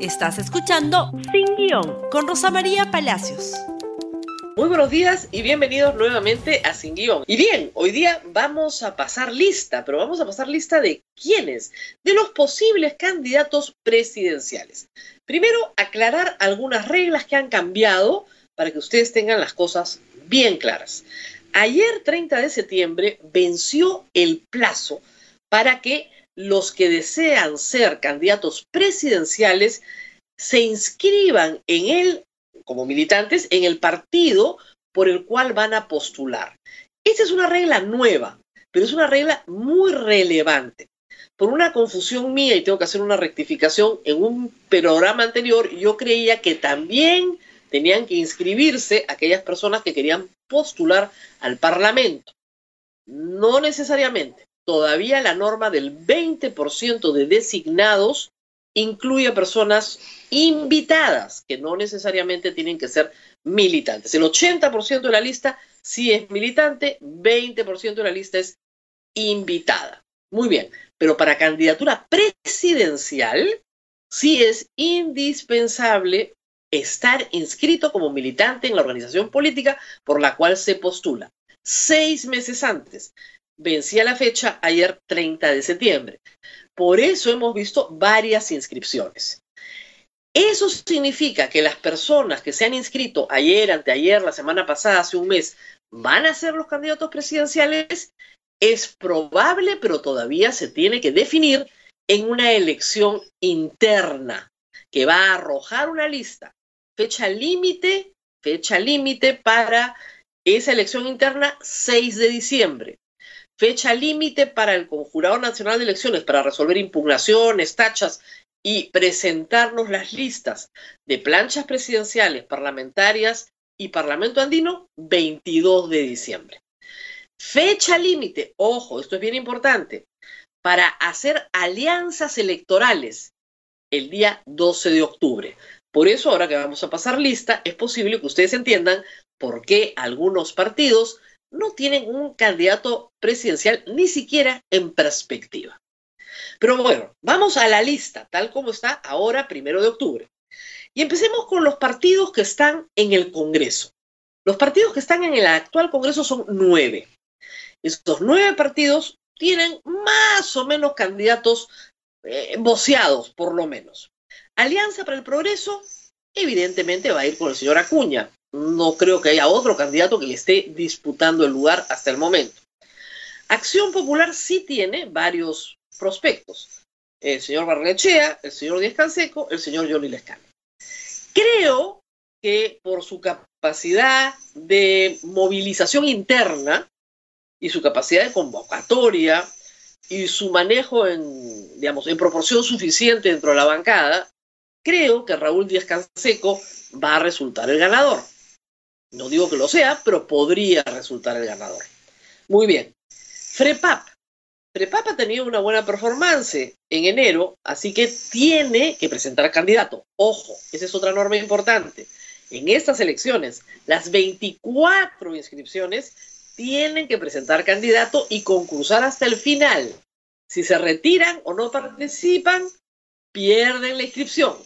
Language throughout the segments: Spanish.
Estás escuchando Sin Guión con Rosa María Palacios. Muy buenos días y bienvenidos nuevamente a Sin Guión. Y bien, hoy día vamos a pasar lista, pero vamos a pasar lista de quiénes, de los posibles candidatos presidenciales. Primero, aclarar algunas reglas que han cambiado para que ustedes tengan las cosas bien claras. Ayer, 30 de septiembre, venció el plazo para que los que desean ser candidatos presidenciales se inscriban en él como militantes en el partido por el cual van a postular. Esta es una regla nueva, pero es una regla muy relevante. Por una confusión mía, y tengo que hacer una rectificación, en un programa anterior yo creía que también tenían que inscribirse aquellas personas que querían postular al Parlamento. No necesariamente. Todavía la norma del 20% de designados incluye a personas invitadas, que no necesariamente tienen que ser militantes. El 80% de la lista sí es militante, 20% de la lista es invitada. Muy bien, pero para candidatura presidencial sí es indispensable estar inscrito como militante en la organización política por la cual se postula. Seis meses antes. Vencía la fecha ayer 30 de septiembre. Por eso hemos visto varias inscripciones. Eso significa que las personas que se han inscrito ayer, anteayer, la semana pasada, hace un mes, van a ser los candidatos presidenciales. Es probable, pero todavía se tiene que definir en una elección interna que va a arrojar una lista. Fecha límite, fecha límite para esa elección interna 6 de diciembre fecha límite para el Conjurado Nacional de Elecciones para resolver impugnaciones, tachas y presentarnos las listas de planchas presidenciales, parlamentarias y Parlamento Andino 22 de diciembre. Fecha límite, ojo, esto es bien importante, para hacer alianzas electorales el día 12 de octubre. Por eso, ahora que vamos a pasar lista, es posible que ustedes entiendan por qué algunos partidos no tienen un candidato presidencial ni siquiera en perspectiva. Pero bueno, vamos a la lista, tal como está ahora, primero de octubre. Y empecemos con los partidos que están en el Congreso. Los partidos que están en el actual Congreso son nueve. Estos nueve partidos tienen más o menos candidatos eh, voceados, por lo menos. Alianza para el Progreso, evidentemente va a ir con el señor Acuña no creo que haya otro candidato que le esté disputando el lugar hasta el momento. Acción Popular sí tiene varios prospectos. El señor Barrechea, el señor Díaz Canseco, el señor Johnny Lescano. Creo que por su capacidad de movilización interna y su capacidad de convocatoria y su manejo en, digamos, en proporción suficiente dentro de la bancada, creo que Raúl Díaz Canseco va a resultar el ganador. No digo que lo sea, pero podría resultar el ganador. Muy bien. Frepap. Frepap ha tenido una buena performance en enero, así que tiene que presentar candidato. Ojo, esa es otra norma importante. En estas elecciones, las 24 inscripciones tienen que presentar candidato y concursar hasta el final. Si se retiran o no participan, pierden la inscripción.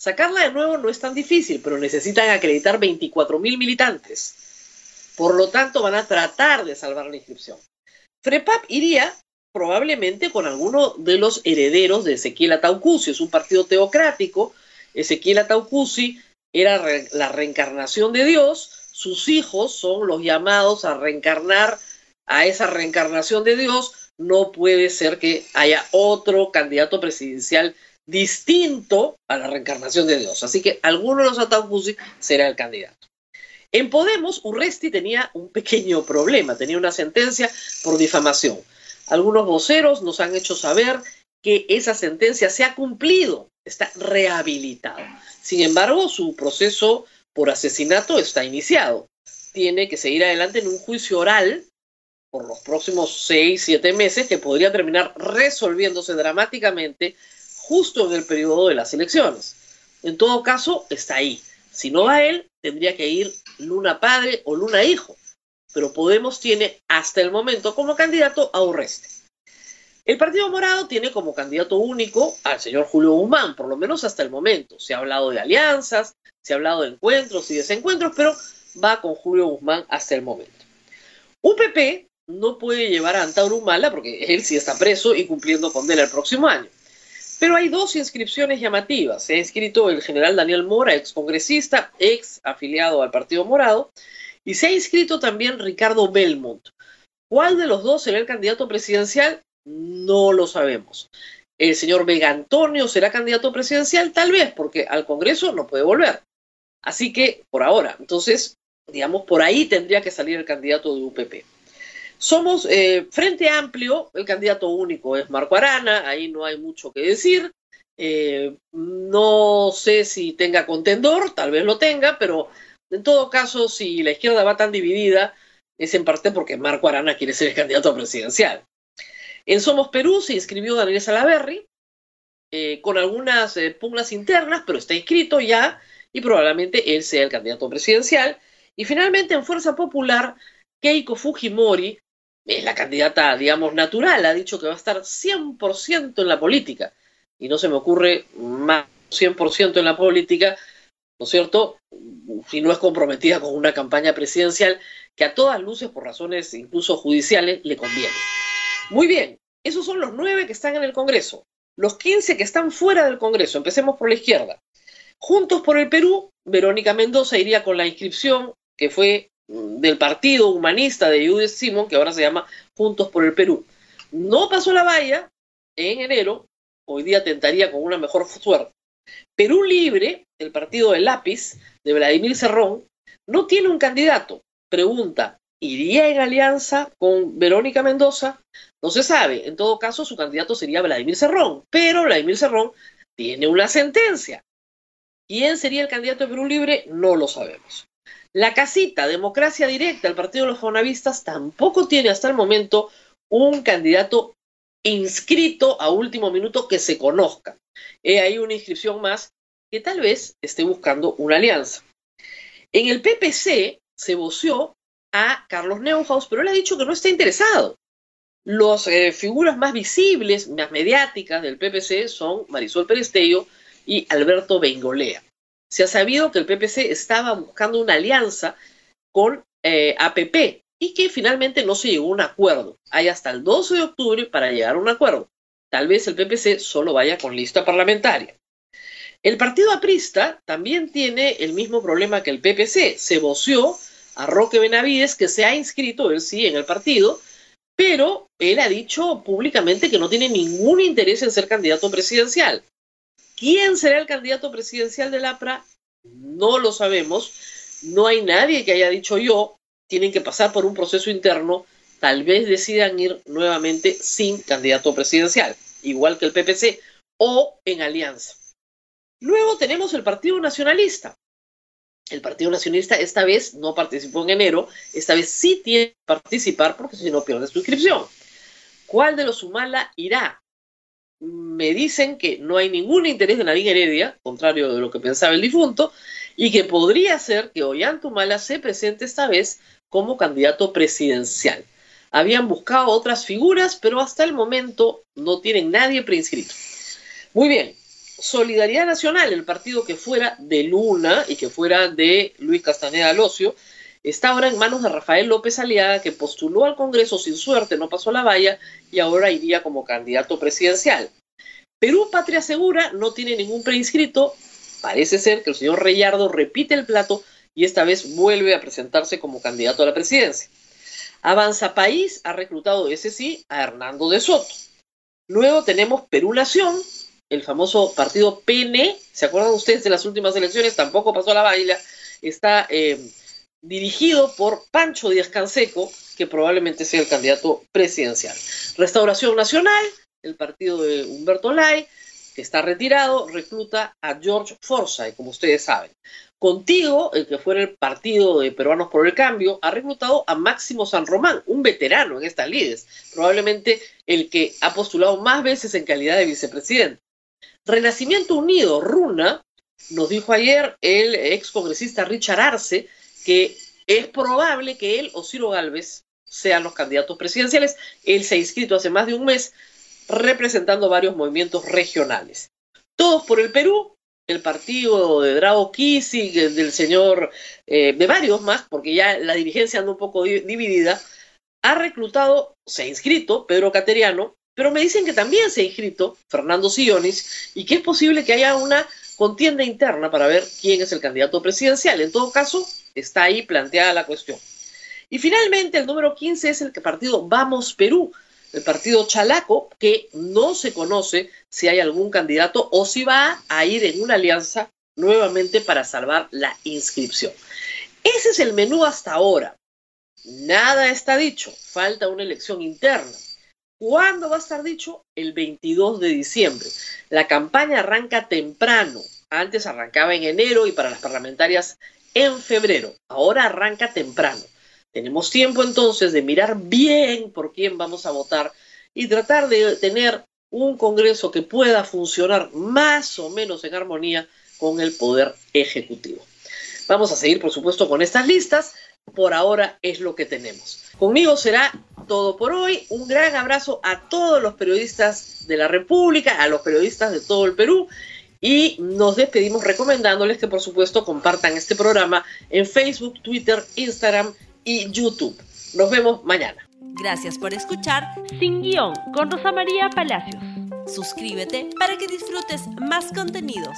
Sacarla de nuevo no es tan difícil, pero necesitan acreditar 24 mil militantes. Por lo tanto, van a tratar de salvar la inscripción. FREPAP iría probablemente con alguno de los herederos de Ezequiel Ataucusi. Es un partido teocrático. Ezequiel Ataucusi era la reencarnación de Dios. Sus hijos son los llamados a reencarnar a esa reencarnación de Dios. No puede ser que haya otro candidato presidencial distinto a la reencarnación de Dios. Así que alguno de los Ataucusi será el candidato. En Podemos, Urresti tenía un pequeño problema, tenía una sentencia por difamación. Algunos voceros nos han hecho saber que esa sentencia se ha cumplido, está rehabilitado. Sin embargo, su proceso por asesinato está iniciado. Tiene que seguir adelante en un juicio oral por los próximos seis, siete meses que podría terminar resolviéndose dramáticamente justo en el periodo de las elecciones. En todo caso, está ahí. Si no va él, tendría que ir Luna Padre o Luna Hijo. Pero Podemos tiene hasta el momento como candidato a Urreste. El Partido Morado tiene como candidato único al señor Julio Guzmán, por lo menos hasta el momento. Se ha hablado de alianzas, se ha hablado de encuentros y desencuentros, pero va con Julio Guzmán hasta el momento. UPP no puede llevar a Antauro Humala porque él sí está preso y cumpliendo condena el próximo año. Pero hay dos inscripciones llamativas. Se ha inscrito el general Daniel Mora, ex congresista, ex afiliado al Partido Morado, y se ha inscrito también Ricardo Belmont. ¿Cuál de los dos será el candidato presidencial? No lo sabemos. El señor Vega Antonio será candidato presidencial, tal vez, porque al Congreso no puede volver. Así que, por ahora, entonces, digamos, por ahí tendría que salir el candidato de UPP. Somos eh, Frente Amplio, el candidato único es Marco Arana, ahí no hay mucho que decir. Eh, no sé si tenga contendor, tal vez lo tenga, pero en todo caso, si la izquierda va tan dividida, es en parte porque Marco Arana quiere ser el candidato presidencial. En Somos Perú se inscribió Daniel Salaverry, eh, con algunas pugnas internas, pero está inscrito ya y probablemente él sea el candidato presidencial. Y finalmente en Fuerza Popular, Keiko Fujimori es la candidata, digamos, natural, ha dicho que va a estar 100% en la política. Y no se me ocurre más 100% en la política, ¿no es cierto? Si no es comprometida con una campaña presidencial que a todas luces, por razones incluso judiciales, le conviene. Muy bien, esos son los nueve que están en el Congreso. Los 15 que están fuera del Congreso, empecemos por la izquierda. Juntos por el Perú, Verónica Mendoza iría con la inscripción que fue del Partido Humanista de Judith Simon, que ahora se llama Juntos por el Perú. No pasó la valla en enero, hoy día tentaría con una mejor suerte. Perú Libre, el partido de lápiz de Vladimir Cerrón, no tiene un candidato. Pregunta, ¿iría en alianza con Verónica Mendoza? No se sabe. En todo caso, su candidato sería Vladimir Cerrón. Pero Vladimir Cerrón tiene una sentencia. ¿Quién sería el candidato de Perú Libre? No lo sabemos. La casita, democracia directa, el Partido de los Fonavistas tampoco tiene hasta el momento un candidato inscrito a último minuto que se conozca. He ahí una inscripción más que tal vez esté buscando una alianza. En el PPC se voció a Carlos Neuhaus, pero él ha dicho que no está interesado. Las eh, figuras más visibles, más mediáticas del PPC son Marisol Perestello y Alberto Bengolea se ha sabido que el PPC estaba buscando una alianza con eh, APP y que finalmente no se llegó a un acuerdo. Hay hasta el 12 de octubre para llegar a un acuerdo. Tal vez el PPC solo vaya con lista parlamentaria. El partido aprista también tiene el mismo problema que el PPC. Se voció a Roque Benavides, que se ha inscrito, él sí, en el partido, pero él ha dicho públicamente que no tiene ningún interés en ser candidato presidencial. ¿Quién será el candidato presidencial del APRA? No lo sabemos. No hay nadie que haya dicho yo. Tienen que pasar por un proceso interno. Tal vez decidan ir nuevamente sin candidato presidencial, igual que el PPC, o en alianza. Luego tenemos el Partido Nacionalista. El Partido Nacionalista esta vez no participó en enero, esta vez sí tiene que participar porque si no pierde su inscripción. ¿Cuál de los Humala irá? Me dicen que no hay ningún interés de Nadine Heredia, contrario de lo que pensaba el difunto, y que podría ser que Ollantumala se presente esta vez como candidato presidencial. Habían buscado otras figuras, pero hasta el momento no tienen nadie preinscrito. Muy bien, Solidaridad Nacional, el partido que fuera de Luna y que fuera de Luis Castaneda Locio, está ahora en manos de Rafael López Aliaga, que postuló al Congreso sin suerte, no pasó la valla y ahora iría como candidato presidencial. Perú Patria Segura no tiene ningún preinscrito. Parece ser que el señor Reyardo repite el plato y esta vez vuelve a presentarse como candidato a la presidencia. Avanza País ha reclutado, ese sí, a Hernando de Soto. Luego tenemos Perú Nación, el famoso partido PN. ¿Se acuerdan ustedes de las últimas elecciones? Tampoco pasó la baila. Está eh, dirigido por Pancho Díaz Canseco, que probablemente sea el candidato presidencial. Restauración Nacional, el partido de Humberto Lai, que está retirado, recluta a George Forsyth, como ustedes saben. Contigo, el que fuera el partido de Peruanos por el Cambio, ha reclutado a Máximo San Román, un veterano en estas lides, probablemente el que ha postulado más veces en calidad de vicepresidente. Renacimiento Unido, Runa, nos dijo ayer el ex congresista Richard Arce, que es probable que él o Ciro Galvez sean los candidatos presidenciales. Él se ha inscrito hace más de un mes, representando varios movimientos regionales. Todos por el Perú, el partido de Drago Kisig, del señor, eh, de varios más, porque ya la dirigencia anda un poco dividida, ha reclutado, se ha inscrito Pedro Cateriano, pero me dicen que también se ha inscrito Fernando Sillonis y que es posible que haya una contienda interna para ver quién es el candidato presidencial. En todo caso, está ahí planteada la cuestión. Y finalmente, el número 15 es el partido Vamos Perú, el partido Chalaco, que no se conoce si hay algún candidato o si va a ir en una alianza nuevamente para salvar la inscripción. Ese es el menú hasta ahora. Nada está dicho, falta una elección interna. ¿Cuándo va a estar dicho? El 22 de diciembre. La campaña arranca temprano. Antes arrancaba en enero y para las parlamentarias en febrero. Ahora arranca temprano. Tenemos tiempo entonces de mirar bien por quién vamos a votar y tratar de tener un Congreso que pueda funcionar más o menos en armonía con el poder ejecutivo. Vamos a seguir, por supuesto, con estas listas. Por ahora es lo que tenemos. Conmigo será todo por hoy. Un gran abrazo a todos los periodistas de la República, a los periodistas de todo el Perú. Y nos despedimos recomendándoles que, por supuesto, compartan este programa en Facebook, Twitter, Instagram y YouTube. Nos vemos mañana. Gracias por escuchar Sin Guión con Rosa María Palacios. Suscríbete para que disfrutes más contenidos.